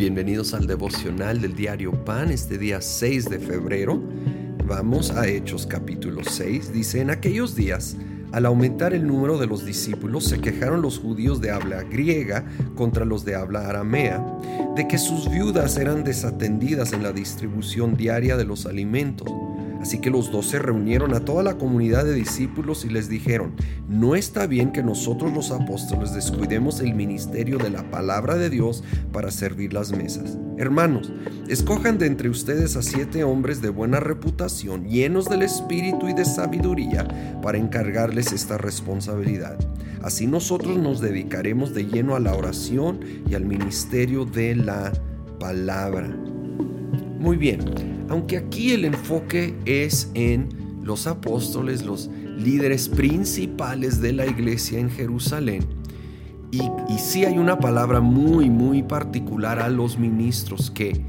Bienvenidos al devocional del diario Pan, este día 6 de febrero. Vamos a Hechos capítulo 6. Dice, en aquellos días, al aumentar el número de los discípulos, se quejaron los judíos de habla griega contra los de habla aramea, de que sus viudas eran desatendidas en la distribución diaria de los alimentos. Así que los dos se reunieron a toda la comunidad de discípulos y les dijeron, no está bien que nosotros los apóstoles descuidemos el ministerio de la palabra de Dios para servir las mesas. Hermanos, escojan de entre ustedes a siete hombres de buena reputación, llenos del espíritu y de sabiduría, para encargarles esta responsabilidad. Así nosotros nos dedicaremos de lleno a la oración y al ministerio de la palabra. Muy bien, aunque aquí el enfoque es en los apóstoles, los líderes principales de la iglesia en Jerusalén. Y, y sí hay una palabra muy, muy particular a los ministros que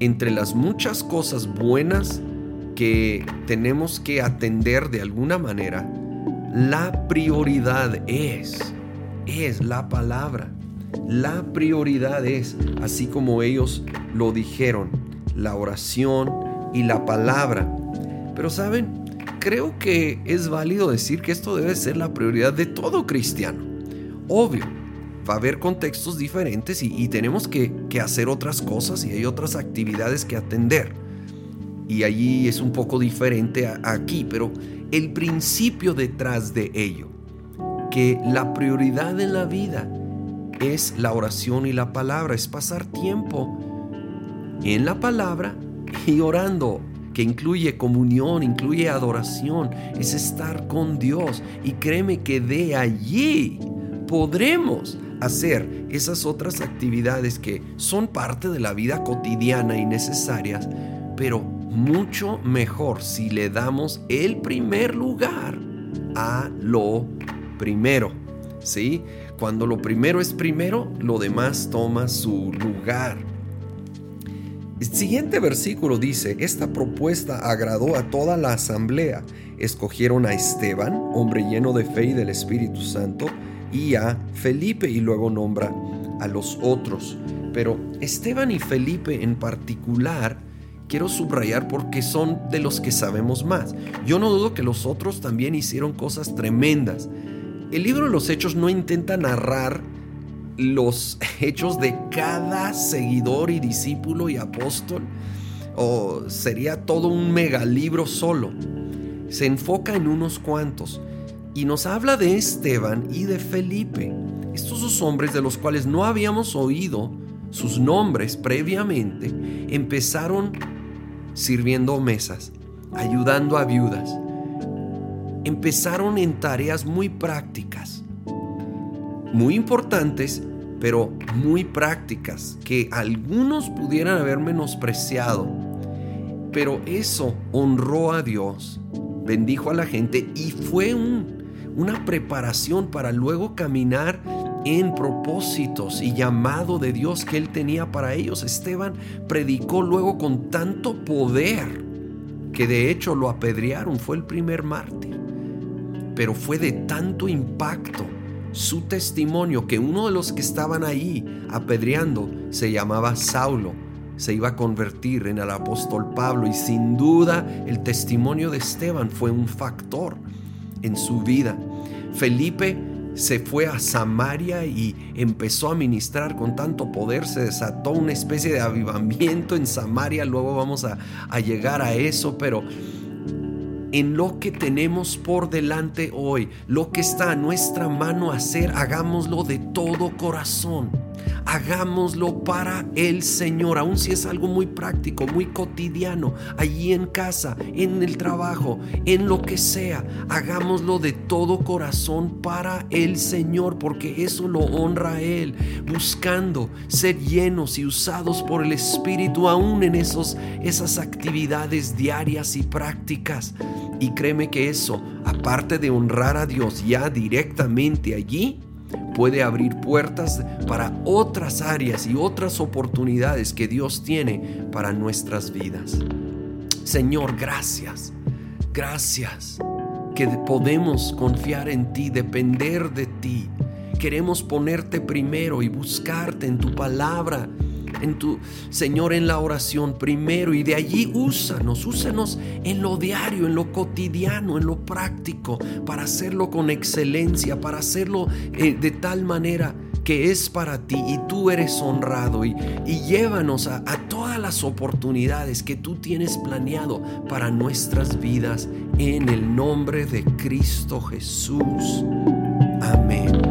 entre las muchas cosas buenas que tenemos que atender de alguna manera, la prioridad es, es la palabra. La prioridad es, así como ellos lo dijeron, la oración y la palabra. Pero saben, creo que es válido decir que esto debe ser la prioridad de todo cristiano. Obvio, va a haber contextos diferentes y, tenemos que, hacer otras cosas y hay otras actividades que atender. Y allí es un poco diferente aquí, pero el principio detrás de ello, que la prioridad en la vida es la oración y la palabra, es pasar tiempo en la palabra y orando, que incluye comunión, incluye adoración, es estar con Dios. Y créeme que de allí podremos hacer esas otras actividades que son parte de la vida cotidiana y necesarias, pero mucho mejor si le damos el primer lugar a lo primero. ¿Sí? Cuando lo primero es primero, lo demás toma su lugar. El siguiente versículo dice, esta propuesta agradó a toda la asamblea. Escogieron a Esteban, hombre lleno de fe y del Espíritu Santo, y a Felipe y luego nombra a los otros. Pero Esteban y Felipe en particular quiero subrayar porque son de los que sabemos más. Yo no dudo que los otros también hicieron cosas tremendas. El libro de los Hechos no intenta narrar los hechos de cada seguidor y discípulo y apóstol, o sería todo un megalibro solo. Se enfoca en unos cuantos y nos habla de Esteban y de Felipe, estos dos hombres de los cuales no habíamos oído sus nombres previamente, empezaron sirviendo mesas, ayudando a viudas. Empezaron en tareas muy prácticas muy importantes, pero muy prácticas, que algunos pudieran haber menospreciado. Pero eso honró a Dios, bendijo a la gente y fue una preparación para luego caminar en propósitos y llamado de Dios que él tenía para ellos. Esteban predicó luego con tanto poder que de hecho lo apedrearon, fue el primer mártir. Pero fue de tanto impacto su testimonio que uno de los que estaban ahí apedreando se llamaba Saulo, se iba a convertir en el apóstol Pablo y sin duda el testimonio de Esteban fue un factor en su vida. Felipe se fue a Samaria y empezó a ministrar. Con tanto poder, se desató una especie de avivamiento en Samaria, luego vamos a, a llegar a eso, pero en lo que tenemos por delante hoy, lo que está a nuestra mano hacer, hagámoslo de todo corazón. Hagámoslo para el Señor, aun si es algo muy práctico, muy cotidiano, allí en casa, en el trabajo, en lo que sea. Hagámoslo de todo corazón para el Señor, porque eso lo honra a Él, buscando ser llenos y usados por el Espíritu, aún en esos, esas actividades diarias y prácticas. Y créeme que eso, aparte de honrar a Dios ya directamente allí, puede abrir puertas para otras áreas y otras oportunidades que Dios tiene para nuestras vidas. Señor, gracias. Gracias que podemos confiar en ti, depender de ti. Queremos ponerte primero y buscarte en tu palabra en tu Señor en la oración primero y de allí úsanos, úsanos en lo diario, en lo cotidiano, en lo práctico, para hacerlo con excelencia, para hacerlo eh, de tal manera que es para ti y tú eres honrado y, llévanos a, a todas las oportunidades que tú tienes planeado para nuestras vidas en el nombre de Cristo Jesús. Amén.